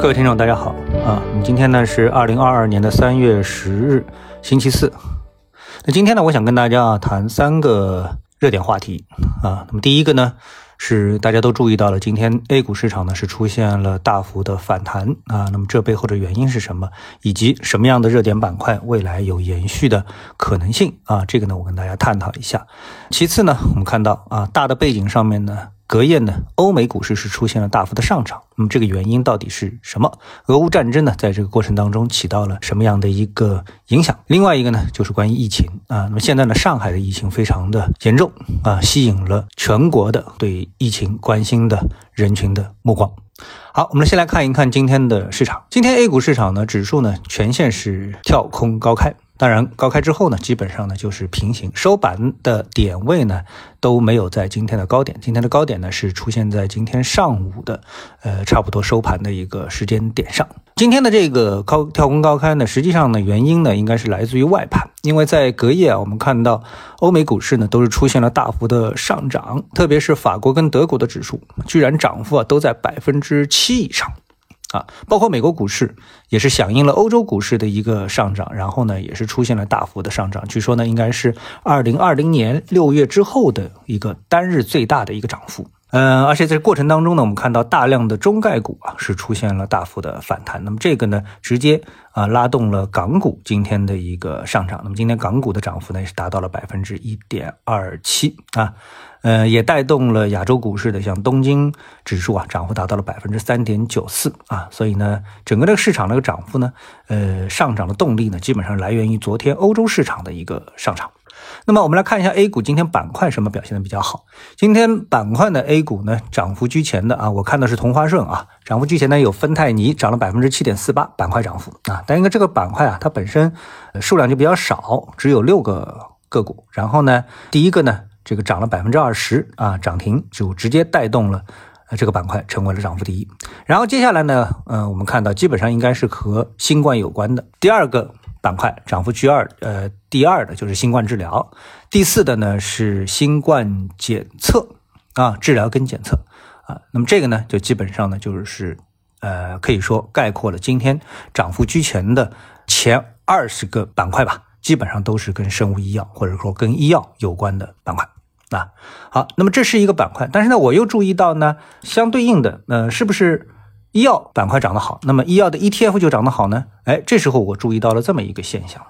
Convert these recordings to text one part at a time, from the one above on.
各位听众，大家好啊！今天呢是二零二二年的三月十日，星期四。那今天呢，我想跟大家啊谈三个热点话题啊。那么第一个呢是大家都注意到了，今天 A 股市场呢是出现了大幅的反弹啊。那么这背后的原因是什么？以及什么样的热点板块未来有延续的可能性啊？这个呢，我跟大家探讨一下。其次呢，我们看到啊，大的背景上面呢。隔夜呢，欧美股市是出现了大幅的上涨。那么这个原因到底是什么？俄乌战争呢，在这个过程当中起到了什么样的一个影响？另外一个呢，就是关于疫情啊。那么现在呢，上海的疫情非常的严重啊，吸引了全国的对疫情关心的人群的目光。好，我们先来看一看今天的市场。今天 A 股市场呢，指数呢全线是跳空高开。当然，高开之后呢，基本上呢就是平行，收盘的点位呢都没有在今天的高点。今天的高点呢是出现在今天上午的，呃，差不多收盘的一个时间点上。今天的这个高跳空高开呢，实际上呢原因呢应该是来自于外盘，因为在隔夜啊，我们看到欧美股市呢都是出现了大幅的上涨，特别是法国跟德国的指数，居然涨幅啊都在百分之七以上。啊，包括美国股市也是响应了欧洲股市的一个上涨，然后呢，也是出现了大幅的上涨。据说呢，应该是二零二零年六月之后的一个单日最大的一个涨幅。嗯，而且在这过程当中呢，我们看到大量的中概股啊是出现了大幅的反弹。那么这个呢，直接啊拉动了港股今天的一个上涨。那么今天港股的涨幅呢，也是达到了百分之一点二七啊。呃，也带动了亚洲股市的，像东京指数啊，涨幅达到了百分之三点九四啊，所以呢，整个这个市场这个涨幅呢，呃，上涨的动力呢，基本上来源于昨天欧洲市场的一个上涨。那么我们来看一下 A 股今天板块什么表现的比较好？今天板块的 A 股呢，涨幅居前的啊，我看的是同花顺啊，涨幅居前呢有芬太尼涨了百分之七点四八，板块涨幅啊，但因为这个板块啊，它本身数量就比较少，只有六个个股，然后呢，第一个呢。这个涨了百分之二十啊，涨停就直接带动了呃这个板块成为了涨幅第一。然后接下来呢，呃，我们看到基本上应该是和新冠有关的。第二个板块涨幅居二，呃，第二的就是新冠治疗，第四的呢是新冠检测啊，治疗跟检测啊。那么这个呢，就基本上呢就是呃可以说概括了今天涨幅居前的前二十个板块吧，基本上都是跟生物医药或者说跟医药有关的板块。啊，好，那么这是一个板块，但是呢，我又注意到呢，相对应的，呃，是不是医药板块涨得好，那么医药的 ETF 就涨得好呢？哎，这时候我注意到了这么一个现象，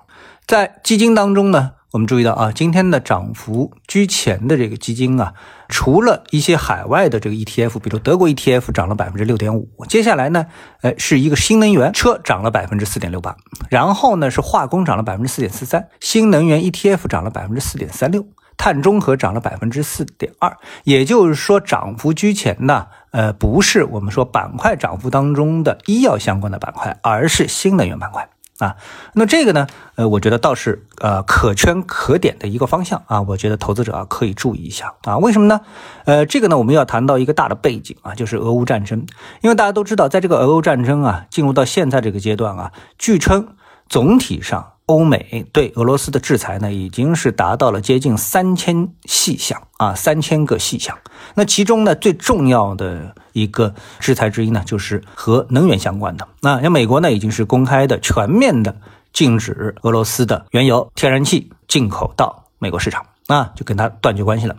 在基金当中呢，我们注意到啊，今天的涨幅居前的这个基金啊，除了一些海外的这个 ETF，比如德国 ETF 涨了百分之六点五，接下来呢，哎，是一个新能源车涨了百分之四点六八，然后呢是化工涨了百分之四点四三，新能源 ETF 涨了百分之四点三六。碳中和涨了百分之四点二，也就是说涨幅居前的，呃，不是我们说板块涨幅当中的医药相关的板块，而是新能源板块啊。那这个呢，呃，我觉得倒是呃可圈可点的一个方向啊。我觉得投资者啊可以注意一下啊。为什么呢？呃，这个呢，我们要谈到一个大的背景啊，就是俄乌战争。因为大家都知道，在这个俄乌战争啊进入到现在这个阶段啊，据称总体上。欧美对俄罗斯的制裁呢，已经是达到了接近三千细项啊，三千个细项。那其中呢，最重要的一个制裁之一呢，就是和能源相关的。那像美国呢，已经是公开的、全面的禁止俄罗斯的原油、天然气进口到美国市场。啊，就跟他断绝关系了。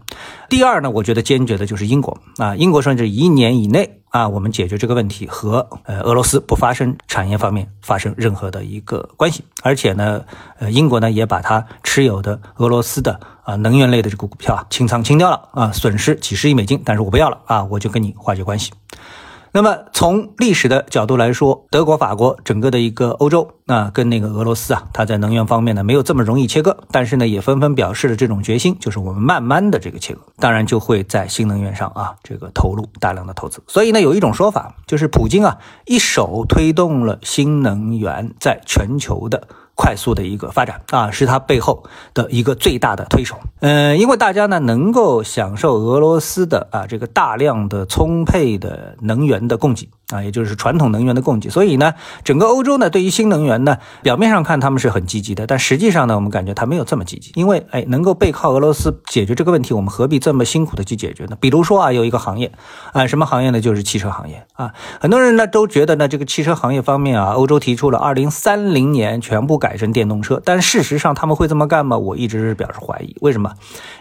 第二呢，我觉得坚决的就是英国啊，英国说这一年以内啊，我们解决这个问题和呃俄罗斯不发生产业方面发生任何的一个关系，而且呢，呃英国呢也把它持有的俄罗斯的啊能源类的这个股票啊清仓清掉了啊，损失几十亿美金，但是我不要了啊，我就跟你化解关系。那么从历史的角度来说，德国、法国整个的一个欧洲，那跟那个俄罗斯啊，它在能源方面呢没有这么容易切割，但是呢也纷纷表示了这种决心，就是我们慢慢的这个切割，当然就会在新能源上啊这个投入大量的投资。所以呢有一种说法，就是普京啊一手推动了新能源在全球的。快速的一个发展啊，是它背后的一个最大的推手。嗯，因为大家呢能够享受俄罗斯的啊这个大量的充沛的能源的供给啊，也就是传统能源的供给。所以呢，整个欧洲呢，对于新能源呢，表面上看他们是很积极的，但实际上呢，我们感觉它没有这么积极。因为哎，能够背靠俄罗斯解决这个问题，我们何必这么辛苦的去解决呢？比如说啊，有一个行业啊，什么行业呢？就是汽车行业啊。很多人呢都觉得呢，这个汽车行业方面啊，欧洲提出了二零三零年全部改成电动车，但事实上他们会这么干吗？我一直是表示怀疑。为什么？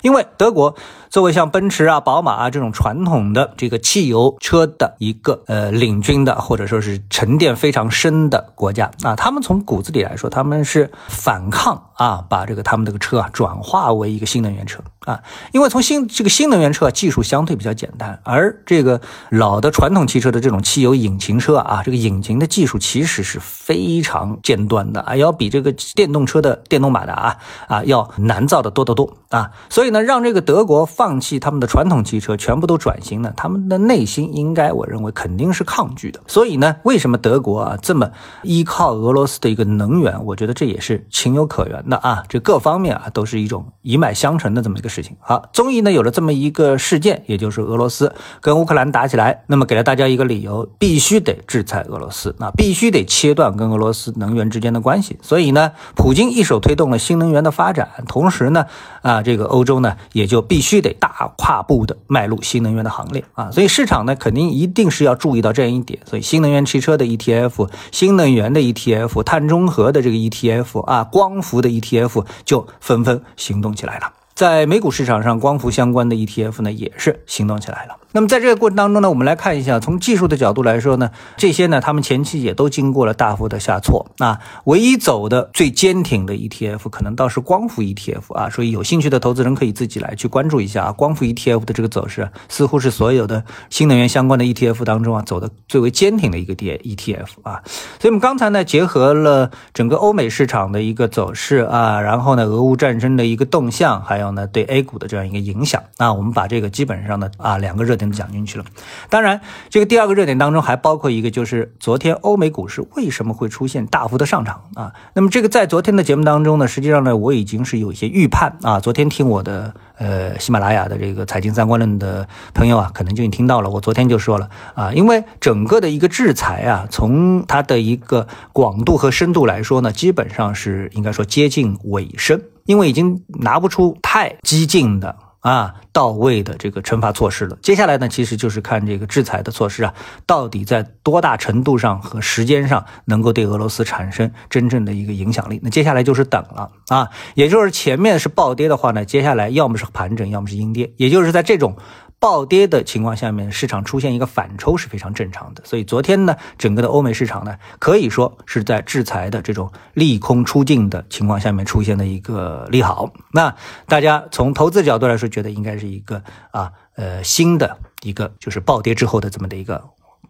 因为德国作为像奔驰啊、宝马啊这种传统的这个汽油车的一个呃领军的，或者说是沉淀非常深的国家。啊，他们从骨子里来说，他们是反抗啊，把这个他们这个车啊转化为一个新能源车啊，因为从新这个新能源车技术相对比较简单，而这个老的传统汽车的这种汽油引擎车啊，这个引擎的技术其实是非常尖端的啊，要比这个电动车的电动马达啊啊要难造的多得多。啊，所以呢，让这个德国放弃他们的传统汽车，全部都转型呢，他们的内心应该我认为肯定是抗拒的。所以呢，为什么德国啊这么依靠俄罗斯的一个能源？我觉得这也是情有可原的啊，这各方面啊都是一种一脉相承的这么一个事情。好，终于呢有了这么一个事件，也就是俄罗斯跟乌克兰打起来，那么给了大家一个理由，必须得制裁俄罗斯，那必须得切断跟俄罗斯能源之间的关系。所以呢，普京一手推动了新能源的发展，同时呢，啊这个欧洲呢也就必须得大跨步的迈入新能源的行列啊。所以市场呢肯定一定是要注意到这样一所以新能源汽车的 ETF、新能源的 ETF、碳中和的这个 ETF 啊、光伏的 ETF 就纷纷行动起来了。在美股市场上，光伏相关的 ETF 呢也是行动起来了。那么在这个过程当中呢，我们来看一下，从技术的角度来说呢，这些呢，他们前期也都经过了大幅的下挫啊。唯一走的最坚挺的 ETF，可能倒是光伏 ETF 啊。所以有兴趣的投资人可以自己来去关注一下啊，光伏 ETF 的这个走势，似乎是所有的新能源相关的 ETF 当中啊，走的最为坚挺的一个 D ETF 啊。所以我们刚才呢，结合了整个欧美市场的一个走势啊，然后呢，俄乌战争的一个动向，还有呢，对 A 股的这样一个影响啊，我们把这个基本上呢啊两个热。点讲进去了，当然，这个第二个热点当中还包括一个，就是昨天欧美股市为什么会出现大幅的上涨啊？那么这个在昨天的节目当中呢，实际上呢，我已经是有一些预判啊。昨天听我的呃喜马拉雅的这个财经三观论的朋友啊，可能就已经听到了。我昨天就说了啊，因为整个的一个制裁啊，从它的一个广度和深度来说呢，基本上是应该说接近尾声，因为已经拿不出太激进的。啊，到位的这个惩罚措施了。接下来呢，其实就是看这个制裁的措施啊，到底在多大程度上和时间上能够对俄罗斯产生真正的一个影响力。那接下来就是等了啊，也就是前面是暴跌的话呢，接下来要么是盘整，要么是阴跌。也就是在这种。暴跌的情况下面，市场出现一个反抽是非常正常的。所以昨天呢，整个的欧美市场呢，可以说是在制裁的这种利空出尽的情况下面出现的一个利好。那大家从投资角度来说，觉得应该是一个啊呃新的一个就是暴跌之后的这么的一个。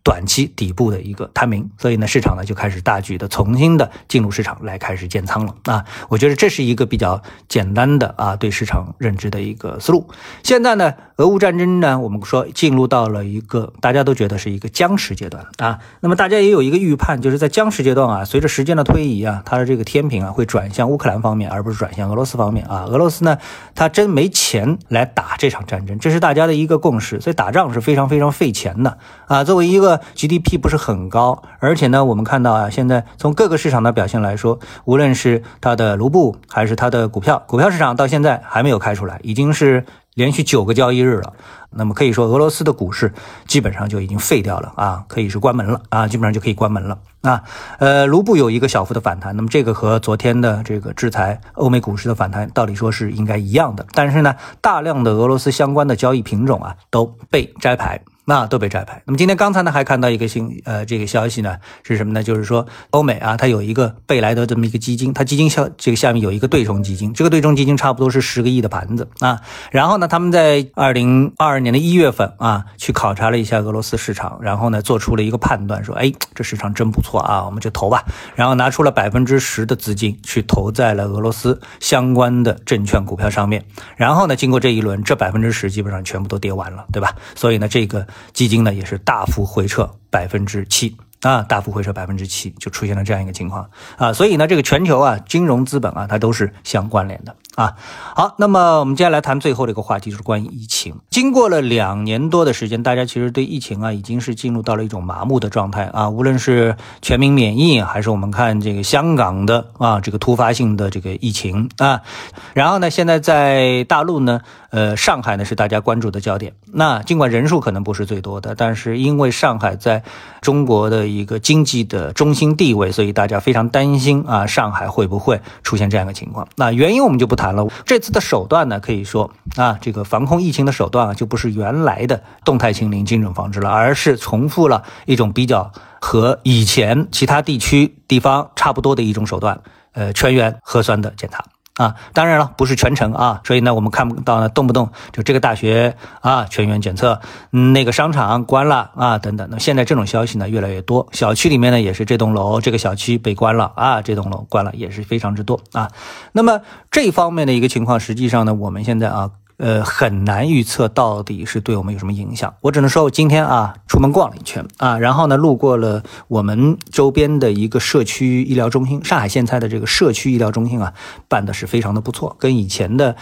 短期底部的一个探明，所以呢，市场呢就开始大举的重新的进入市场来开始建仓了啊。我觉得这是一个比较简单的啊对市场认知的一个思路。现在呢，俄乌战争呢，我们说进入到了一个大家都觉得是一个僵持阶段啊。那么大家也有一个预判，就是在僵持阶段啊，随着时间的推移啊，它的这个天平啊会转向乌克兰方面，而不是转向俄罗斯方面啊。俄罗斯呢，他真没钱来打这场战争，这是大家的一个共识。所以打仗是非常非常费钱的啊。作为一个 GDP 不是很高，而且呢，我们看到啊，现在从各个市场的表现来说，无论是它的卢布还是它的股票，股票市场到现在还没有开出来，已经是连续九个交易日了。那么可以说，俄罗斯的股市基本上就已经废掉了啊，可以是关门了啊，基本上就可以关门了啊。呃，卢布有一个小幅的反弹，那么这个和昨天的这个制裁欧美股市的反弹，道理说是应该一样的。但是呢，大量的俄罗斯相关的交易品种啊都被摘牌。那都被摘牌。那么今天刚才呢还看到一个新呃这个消息呢是什么呢？就是说欧美啊，它有一个贝莱德这么一个基金，它基金下这个下面有一个对冲基金，这个对冲基金差不多是十个亿的盘子啊。然后呢，他们在二零二二年的一月份啊去考察了一下俄罗斯市场，然后呢做出了一个判断，说哎这市场真不错啊，我们就投吧。然后拿出了百分之十的资金去投在了俄罗斯相关的证券股票上面。然后呢，经过这一轮，这百分之十基本上全部都跌完了，对吧？所以呢，这个。基金呢也是大幅回撤百分之七啊，大幅回撤百分之七，就出现了这样一个情况。啊，所以呢，这个全球啊金融资本啊它都是相关联的。啊，好，那么我们接下来谈最后的一个话题，就是关于疫情。经过了两年多的时间，大家其实对疫情啊，已经是进入到了一种麻木的状态啊。无论是全民免疫，还是我们看这个香港的啊这个突发性的这个疫情啊，然后呢，现在在大陆呢，呃，上海呢是大家关注的焦点。那尽管人数可能不是最多的，但是因为上海在中国的一个经济的中心地位，所以大家非常担心啊，上海会不会出现这样一个情况？那原因我们就不谈谈。了，这次的手段呢，可以说啊，这个防控疫情的手段啊，就不是原来的动态清零、精准防治了，而是重复了一种比较和以前其他地区地方差不多的一种手段，呃，全员核酸的检查。啊，当然了，不是全程啊，所以呢，我们看不到呢，动不动就这个大学啊全员检测，那个商场关了啊等等。那现在这种消息呢越来越多，小区里面呢也是这栋楼这个小区被关了啊，这栋楼关了也是非常之多啊。那么这方面的一个情况，实际上呢，我们现在啊。呃，很难预测到底是对我们有什么影响。我只能说，我今天啊出门逛了一圈啊，然后呢路过了我们周边的一个社区医疗中心，上海现在的这个社区医疗中心啊，办的是非常的不错，跟以前的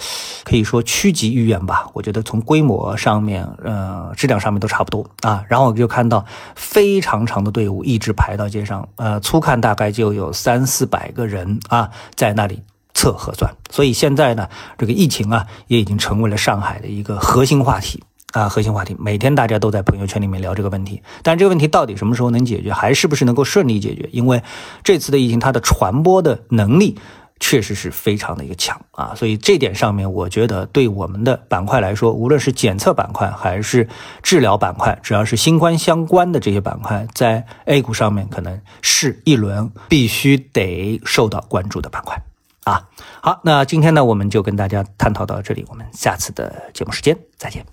可以说区级医院吧，我觉得从规模上面，呃，质量上面都差不多啊。然后我就看到非常长的队伍一直排到街上，呃，粗看大概就有三四百个人啊在那里。测核酸，所以现在呢，这个疫情啊，也已经成为了上海的一个核心话题啊，核心话题。每天大家都在朋友圈里面聊这个问题，但这个问题到底什么时候能解决，还是不是能够顺利解决？因为这次的疫情，它的传播的能力确实是非常的一个强啊，所以这点上面，我觉得对我们的板块来说，无论是检测板块还是治疗板块，只要是新冠相关的这些板块，在 A 股上面可能是一轮必须得受到关注的板块。啊，好，那今天呢，我们就跟大家探讨到这里，我们下次的节目时间再见。